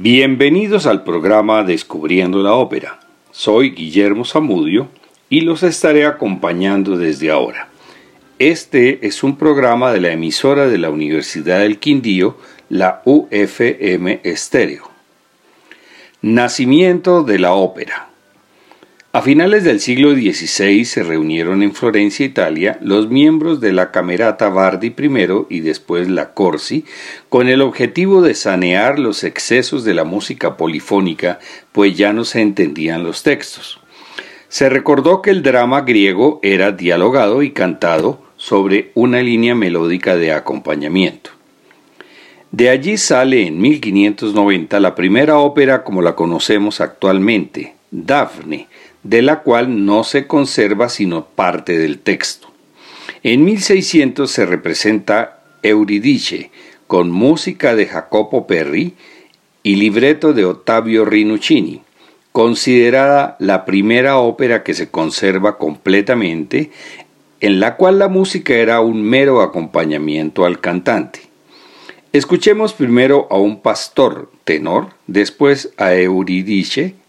Bienvenidos al programa Descubriendo la Ópera. Soy Guillermo Zamudio y los estaré acompañando desde ahora. Este es un programa de la emisora de la Universidad del Quindío, la UFM Estéreo. Nacimiento de la ópera. A finales del siglo XVI se reunieron en Florencia, Italia, los miembros de la Camerata Bardi I y después la Corsi, con el objetivo de sanear los excesos de la música polifónica, pues ya no se entendían los textos. Se recordó que el drama griego era dialogado y cantado sobre una línea melódica de acompañamiento. De allí sale en 1590 la primera ópera como la conocemos actualmente, Dafne, de la cual no se conserva sino parte del texto. En 1600 se representa Euridice, con música de Jacopo Perri y libreto de Ottavio Rinuccini, considerada la primera ópera que se conserva completamente, en la cual la música era un mero acompañamiento al cantante. Escuchemos primero a un pastor tenor, después a Euridice,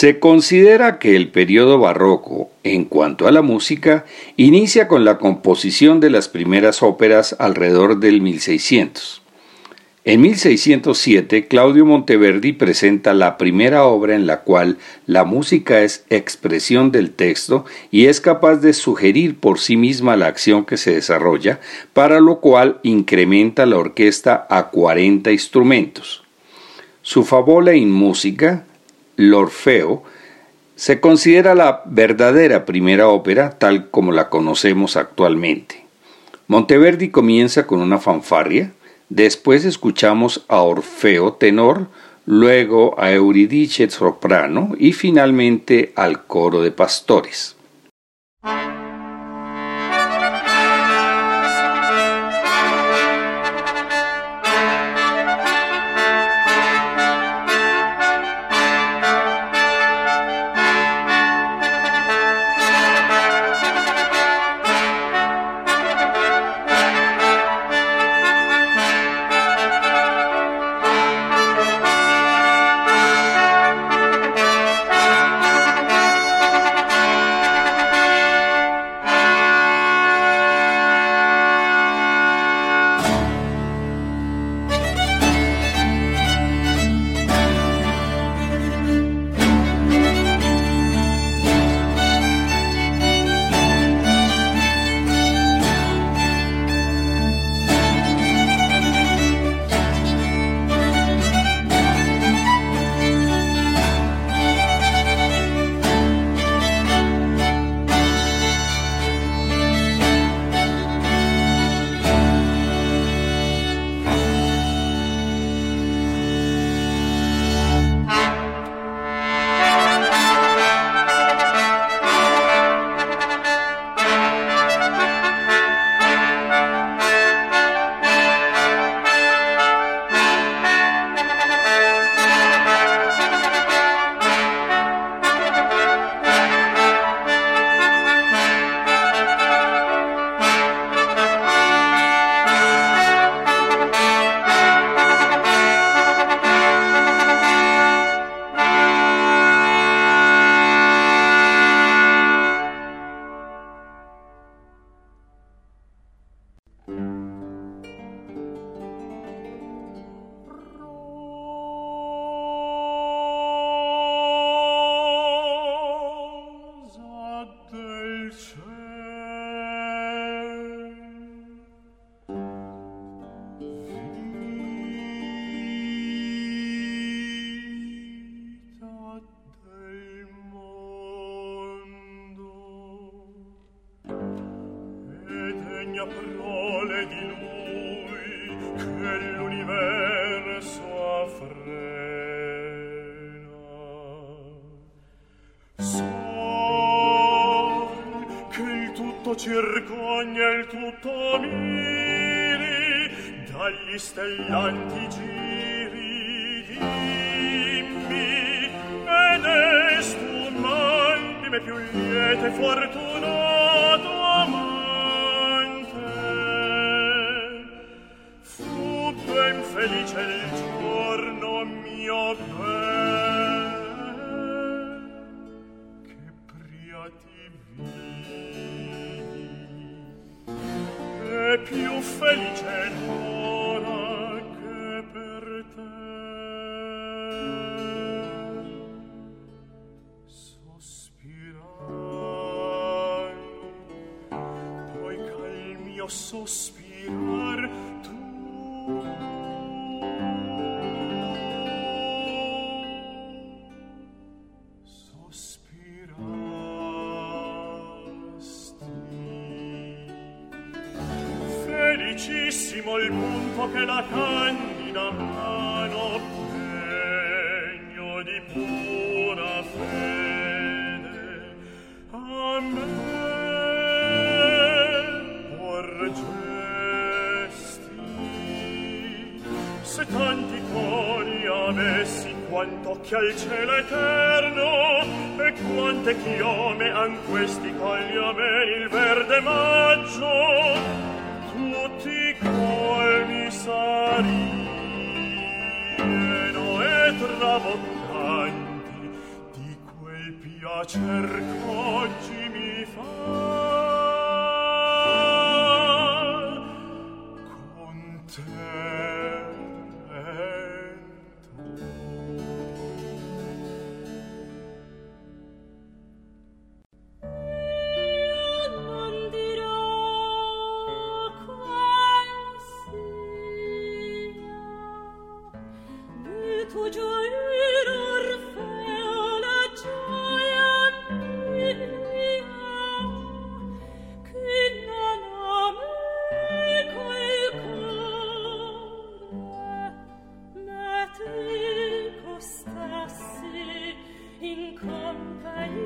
Se considera que el periodo barroco, en cuanto a la música, inicia con la composición de las primeras óperas alrededor del 1600. En 1607, Claudio Monteverdi presenta la primera obra en la cual la música es expresión del texto y es capaz de sugerir por sí misma la acción que se desarrolla, para lo cual incrementa la orquesta a 40 instrumentos. Su favola in música l'Orfeo, se considera la verdadera primera ópera tal como la conocemos actualmente. Monteverdi comienza con una fanfarria, después escuchamos a Orfeo tenor, luego a Euridice soprano y finalmente al coro de pastores. sospirar tu. Sospirasti. Felicissimo il punto che la open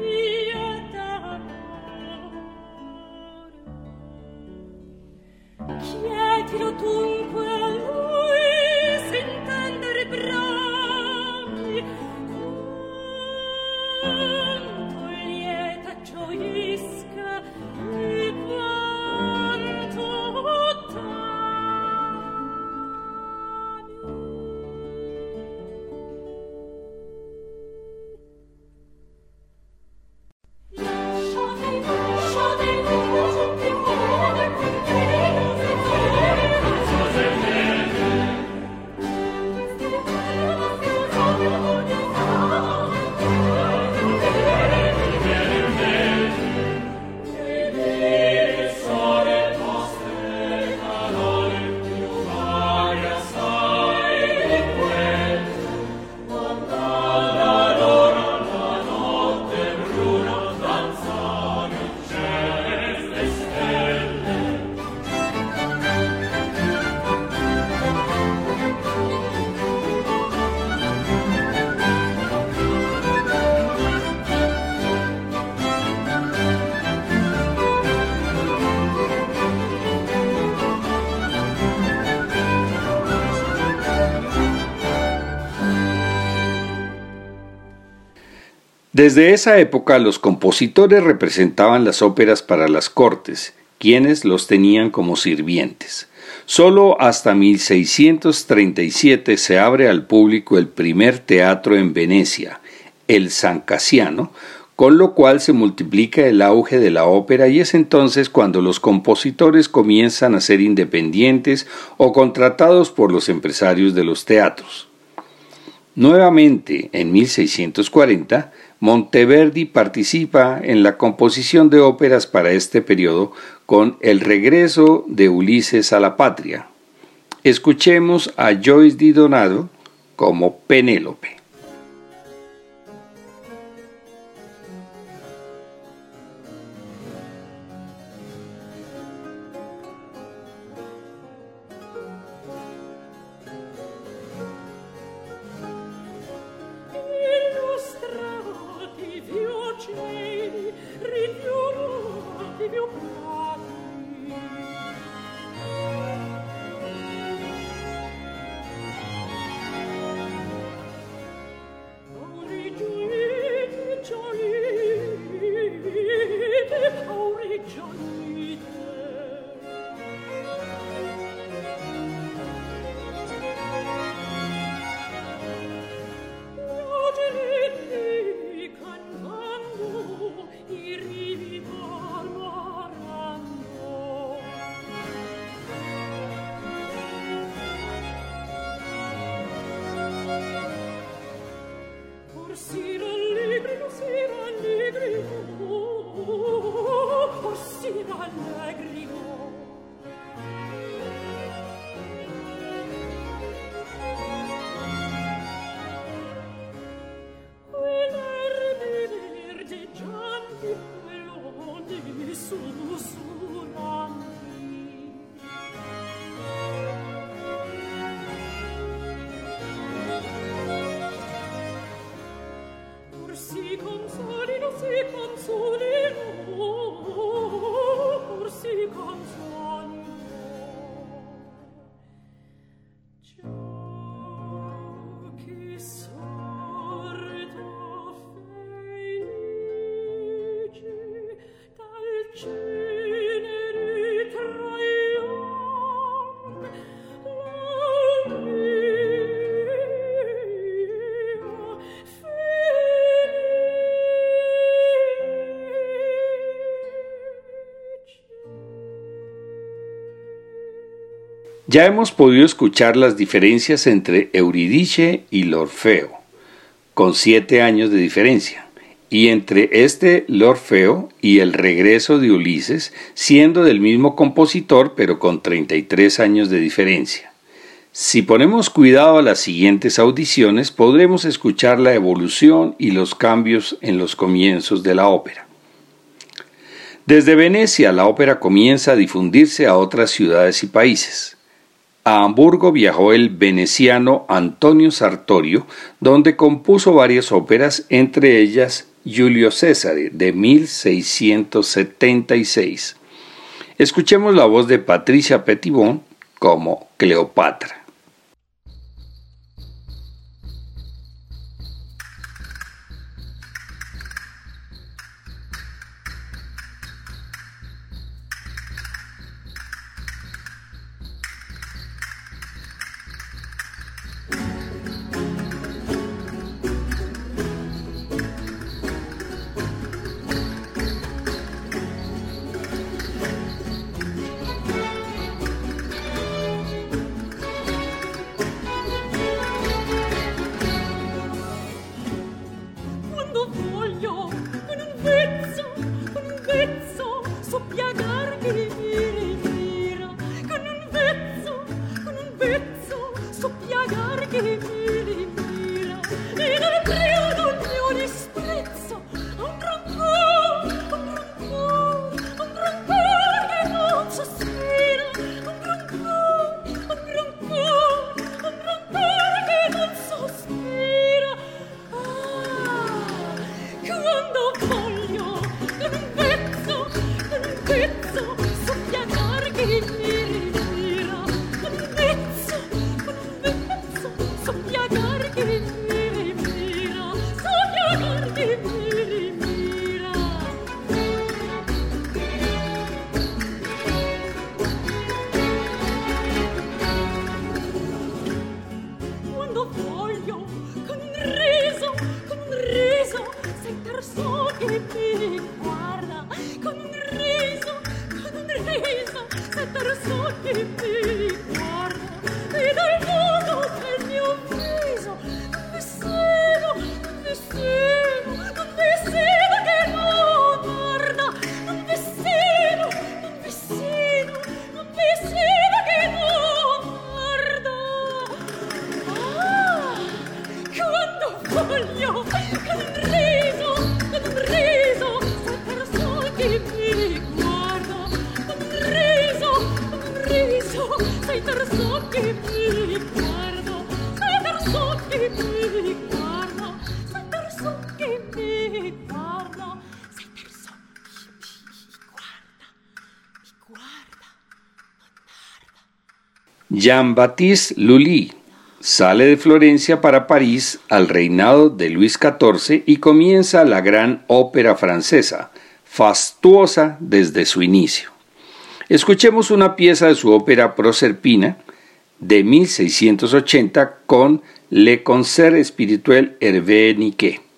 Desde esa época los compositores representaban las óperas para las cortes, quienes los tenían como sirvientes. Solo hasta 1637 se abre al público el primer teatro en Venecia, el San Casiano, con lo cual se multiplica el auge de la ópera y es entonces cuando los compositores comienzan a ser independientes o contratados por los empresarios de los teatros. Nuevamente, en 1640, Monteverdi participa en la composición de óperas para este periodo con El regreso de Ulises a la patria. Escuchemos a Joyce Di Donato como Penélope. 叔叔 Ya hemos podido escuchar las diferencias entre Euridice y L'Orfeo, con siete años de diferencia, y entre este L'Orfeo y el regreso de Ulises, siendo del mismo compositor pero con 33 años de diferencia. Si ponemos cuidado a las siguientes audiciones, podremos escuchar la evolución y los cambios en los comienzos de la ópera. Desde Venecia la ópera comienza a difundirse a otras ciudades y países. A Hamburgo viajó el veneciano Antonio Sartorio, donde compuso varias óperas, entre ellas Julio César de 1676. Escuchemos la voz de Patricia Petitbon como Cleopatra. Jean-Baptiste Lully sale de Florencia para París al reinado de Luis XIV y comienza la gran ópera francesa, fastuosa desde su inicio. Escuchemos una pieza de su ópera Proserpina de 1680 con Le Concert Spirituel Hervé Niquet.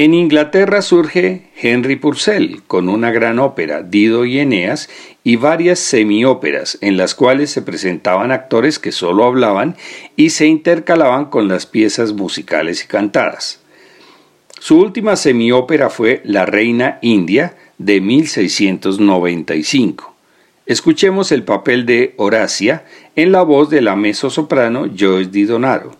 En Inglaterra surge Henry Purcell con una gran ópera, Dido y Eneas, y varias semióperas en las cuales se presentaban actores que solo hablaban y se intercalaban con las piezas musicales y cantadas. Su última semiópera fue La Reina India de 1695. Escuchemos el papel de Horacia en la voz de la mezzosoprano Joyce Di Donato.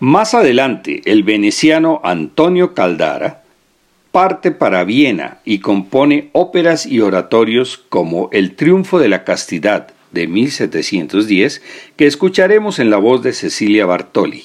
Más adelante, el veneciano Antonio Caldara parte para Viena y compone óperas y oratorios como El Triunfo de la Castidad de 1710, que escucharemos en la voz de Cecilia Bartoli.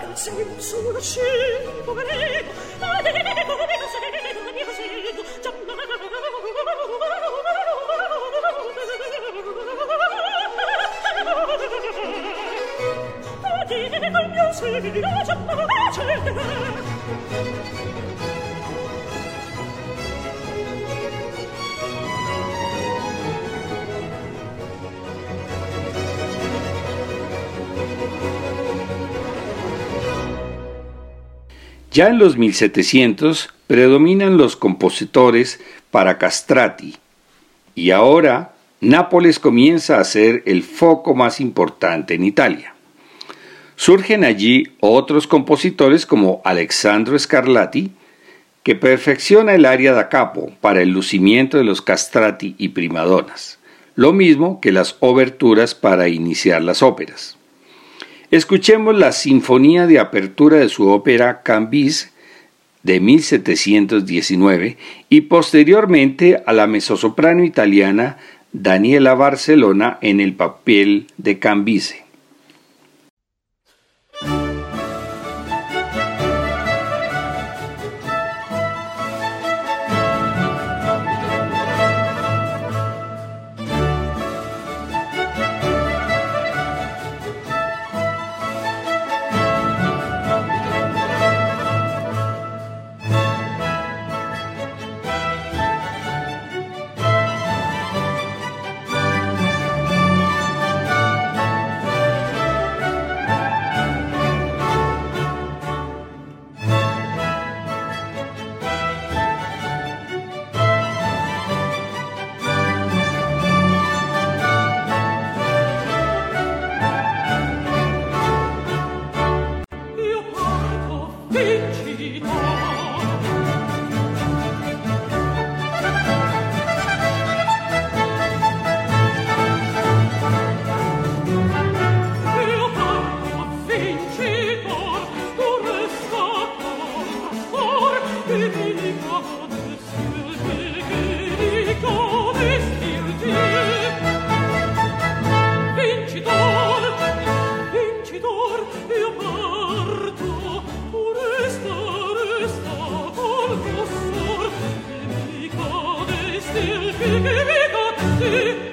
Sorgen sind zu schieben, Ya en los 1700 predominan los compositores para castrati y ahora Nápoles comienza a ser el foco más importante en Italia. Surgen allí otros compositores como Alexandro Scarlatti, que perfecciona el área da capo para el lucimiento de los castrati y primadonas, lo mismo que las oberturas para iniciar las óperas. Escuchemos la sinfonía de apertura de su ópera Cambis de 1719 y posteriormente a la mezzosoprano italiana Daniela Barcelona en el papel de You.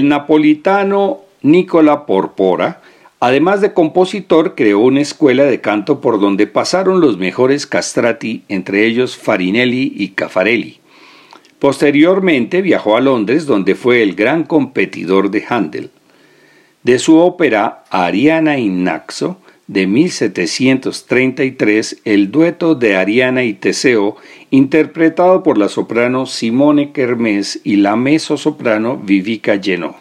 El napolitano Nicola Porpora, además de compositor, creó una escuela de canto por donde pasaron los mejores castrati, entre ellos Farinelli y Caffarelli. Posteriormente viajó a Londres, donde fue el gran competidor de Handel. De su ópera Ariana in Naxo, de 1733, el dueto de Ariana y Teseo, interpretado por la soprano Simone Kermés y la mezzosoprano Vivica Genot.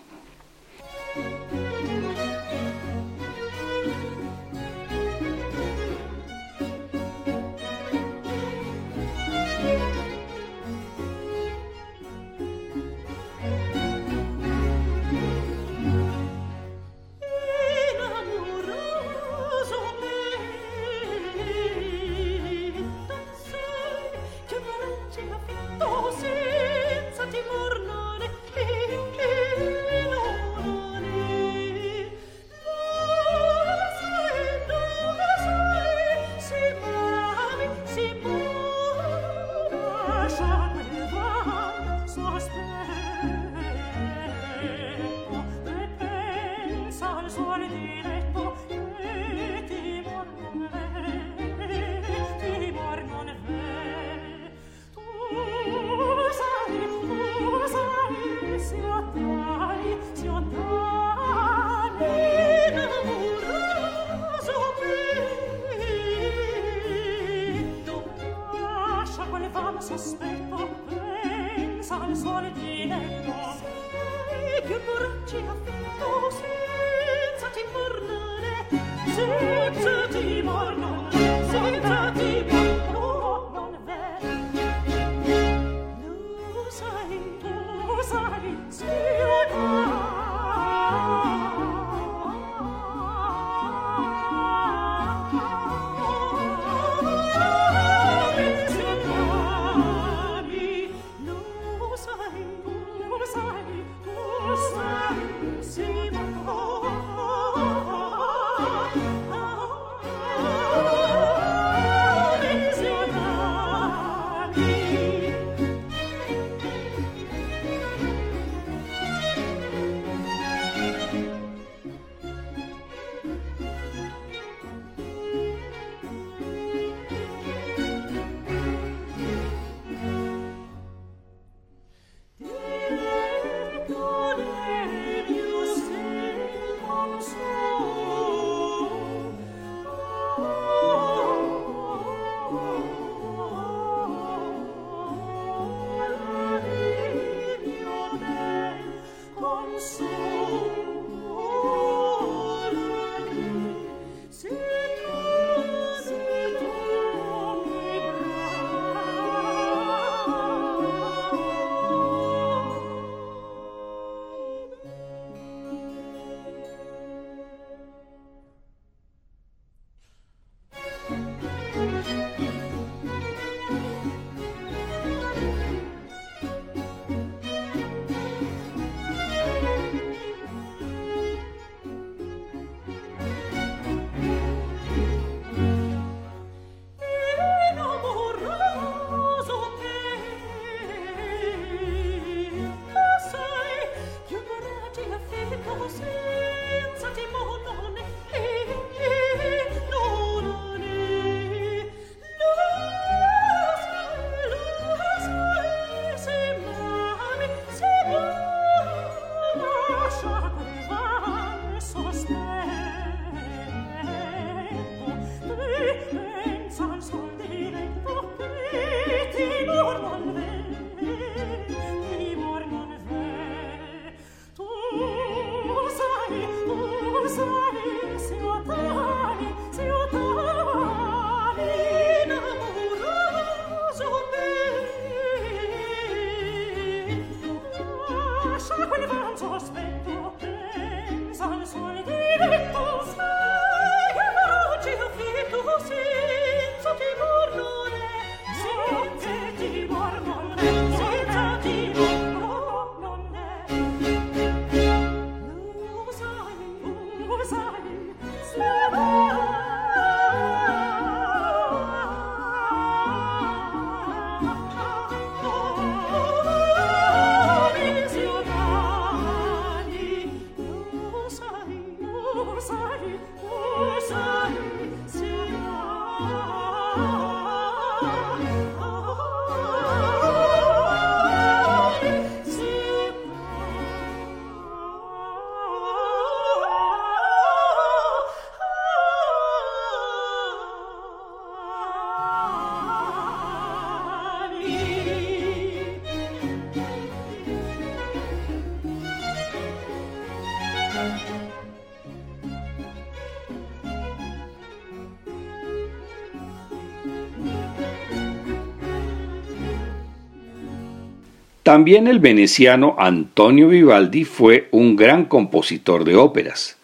También el veneciano Antonio Vivaldi fue un gran compositor de óperas.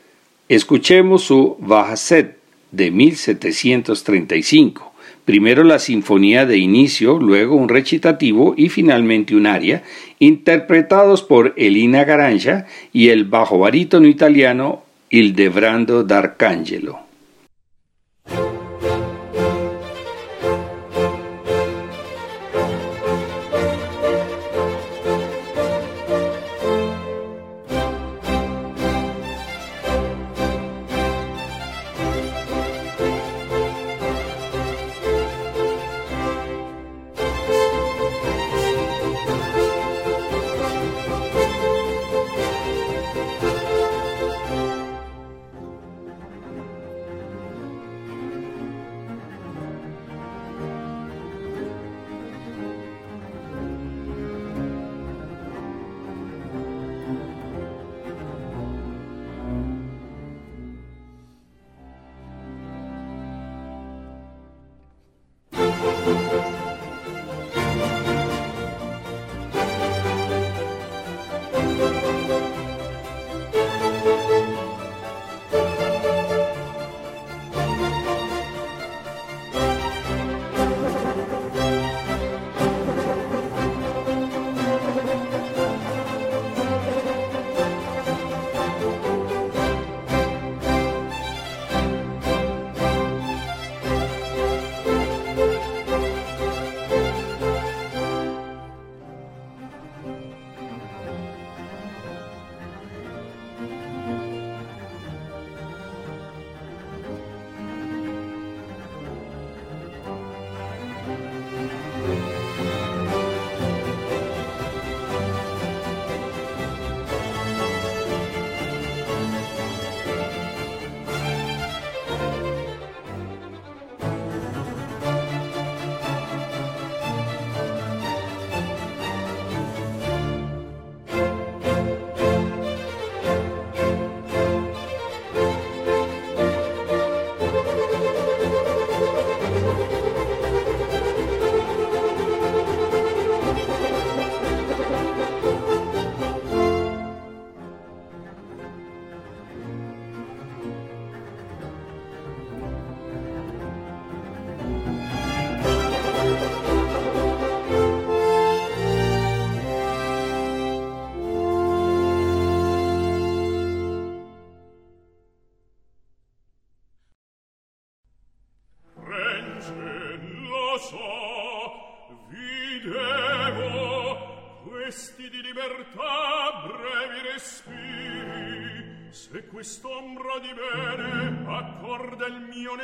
Escuchemos su Bajazet de 1735. Primero la sinfonía de inicio, luego un recitativo y finalmente un aria, interpretados por Elina Garancha y el bajo barítono italiano Ildebrando d'Arcangelo.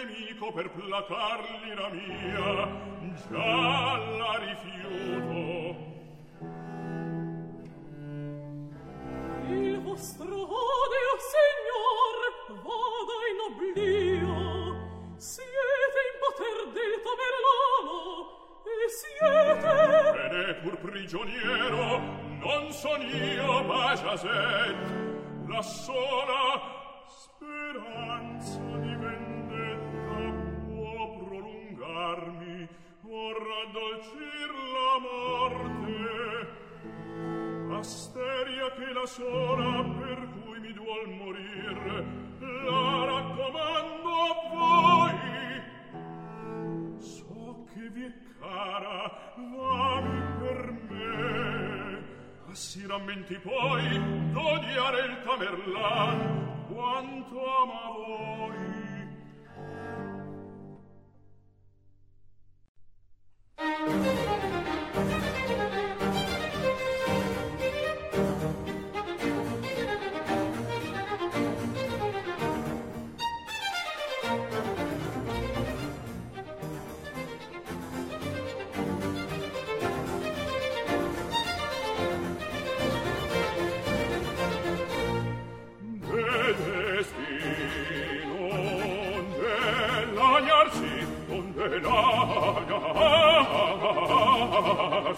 nemico per placar la mia già la rifiuto. Il vostro odio signor vada in oblio. Siete in poter del taverlano e siete bene pur prigioniero non son io ma Jaset la sola piacer la morte. Asteria che la sola per cui mi duol morir la raccomando a voi. So che vi è cara vami per me. Si rammenti poi d'odiare il tamerlan quanto ama voi. Thank you.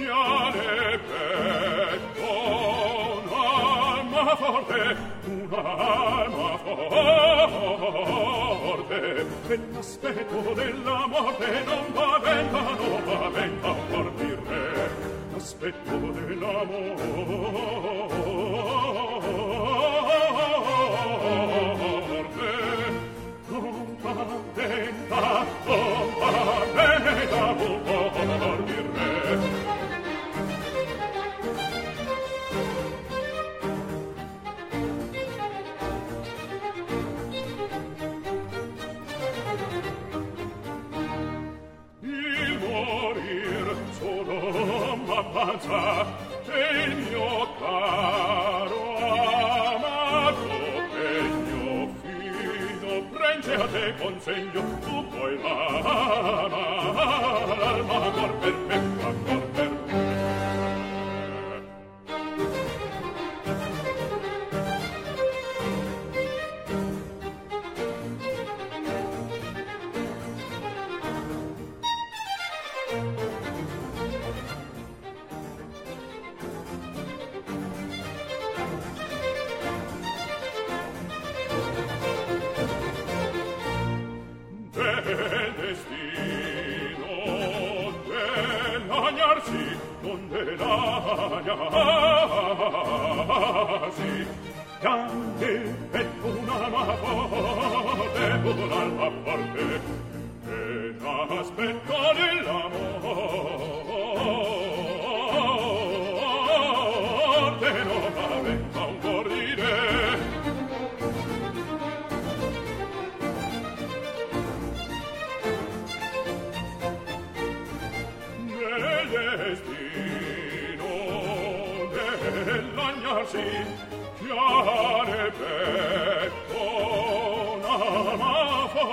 mondiale petto un'alma forte un'alma forte. E l'aspetto della morte non paventa non paventa un cor di re l'aspetto della morte forte e una ma forte con l'alma forte e t'aspetto lì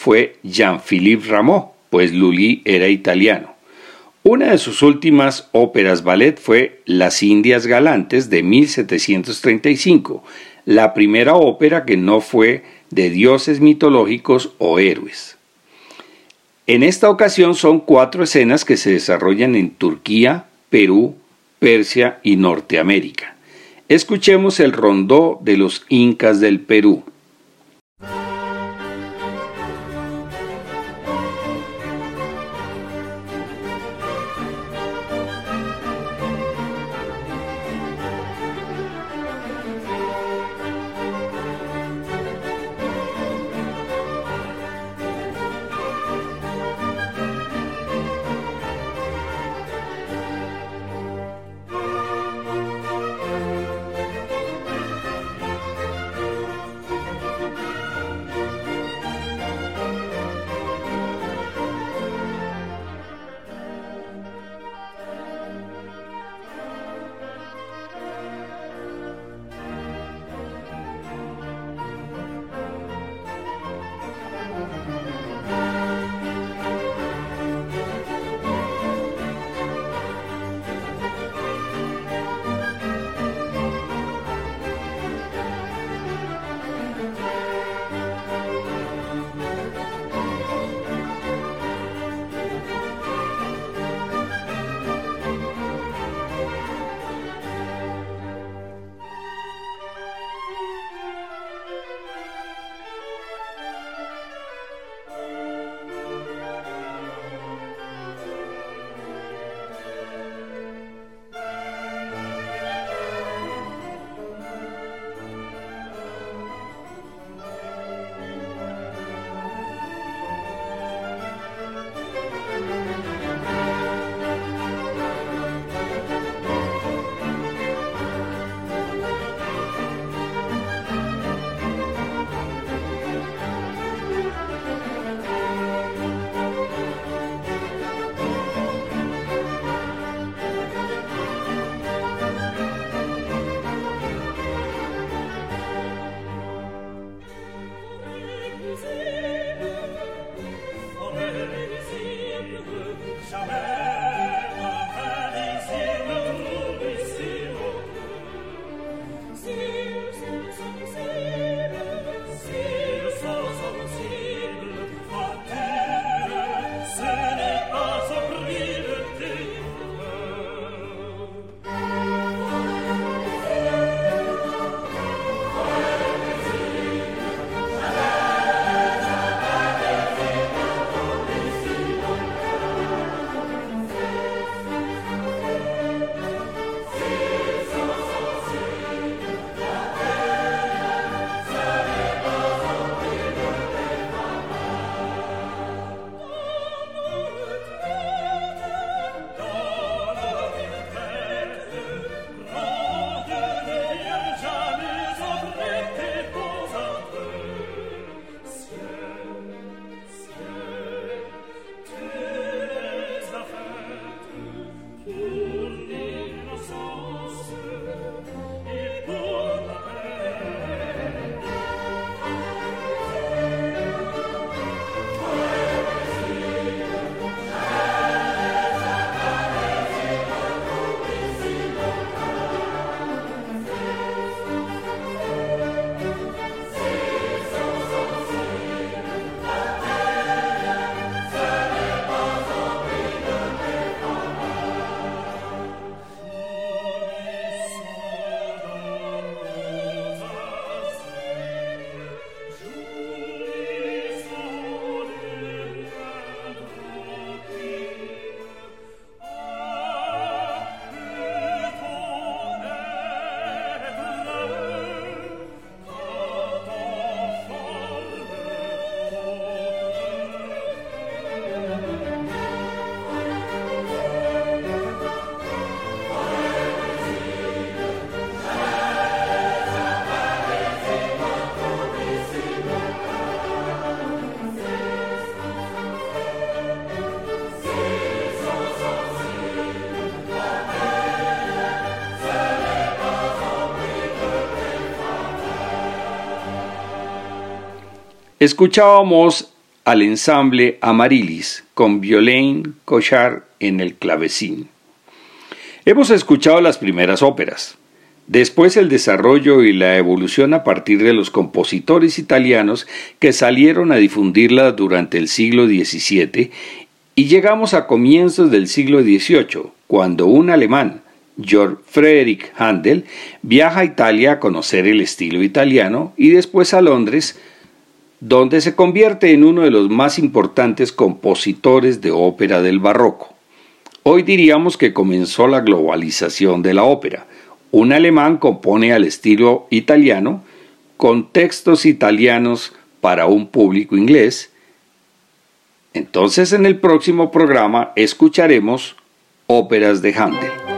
fue Jean-Philippe Rameau, pues Lully era italiano. Una de sus últimas óperas ballet fue Las Indias Galantes de 1735, la primera ópera que no fue de dioses mitológicos o héroes. En esta ocasión son cuatro escenas que se desarrollan en Turquía, Perú, Persia y Norteamérica. Escuchemos el rondó de los incas del Perú. Benjamin. Escuchábamos al ensamble Amarilis con Violaine Cochard en el clavecín. Hemos escuchado las primeras óperas, después el desarrollo y la evolución a partir de los compositores italianos que salieron a difundirlas durante el siglo XVII y llegamos a comienzos del siglo XVIII, cuando un alemán, Georg Friedrich Handel, viaja a Italia a conocer el estilo italiano y después a Londres donde se convierte en uno de los más importantes compositores de ópera del barroco. Hoy diríamos que comenzó la globalización de la ópera. Un alemán compone al estilo italiano, con textos italianos para un público inglés. Entonces en el próximo programa escucharemos óperas de Handel.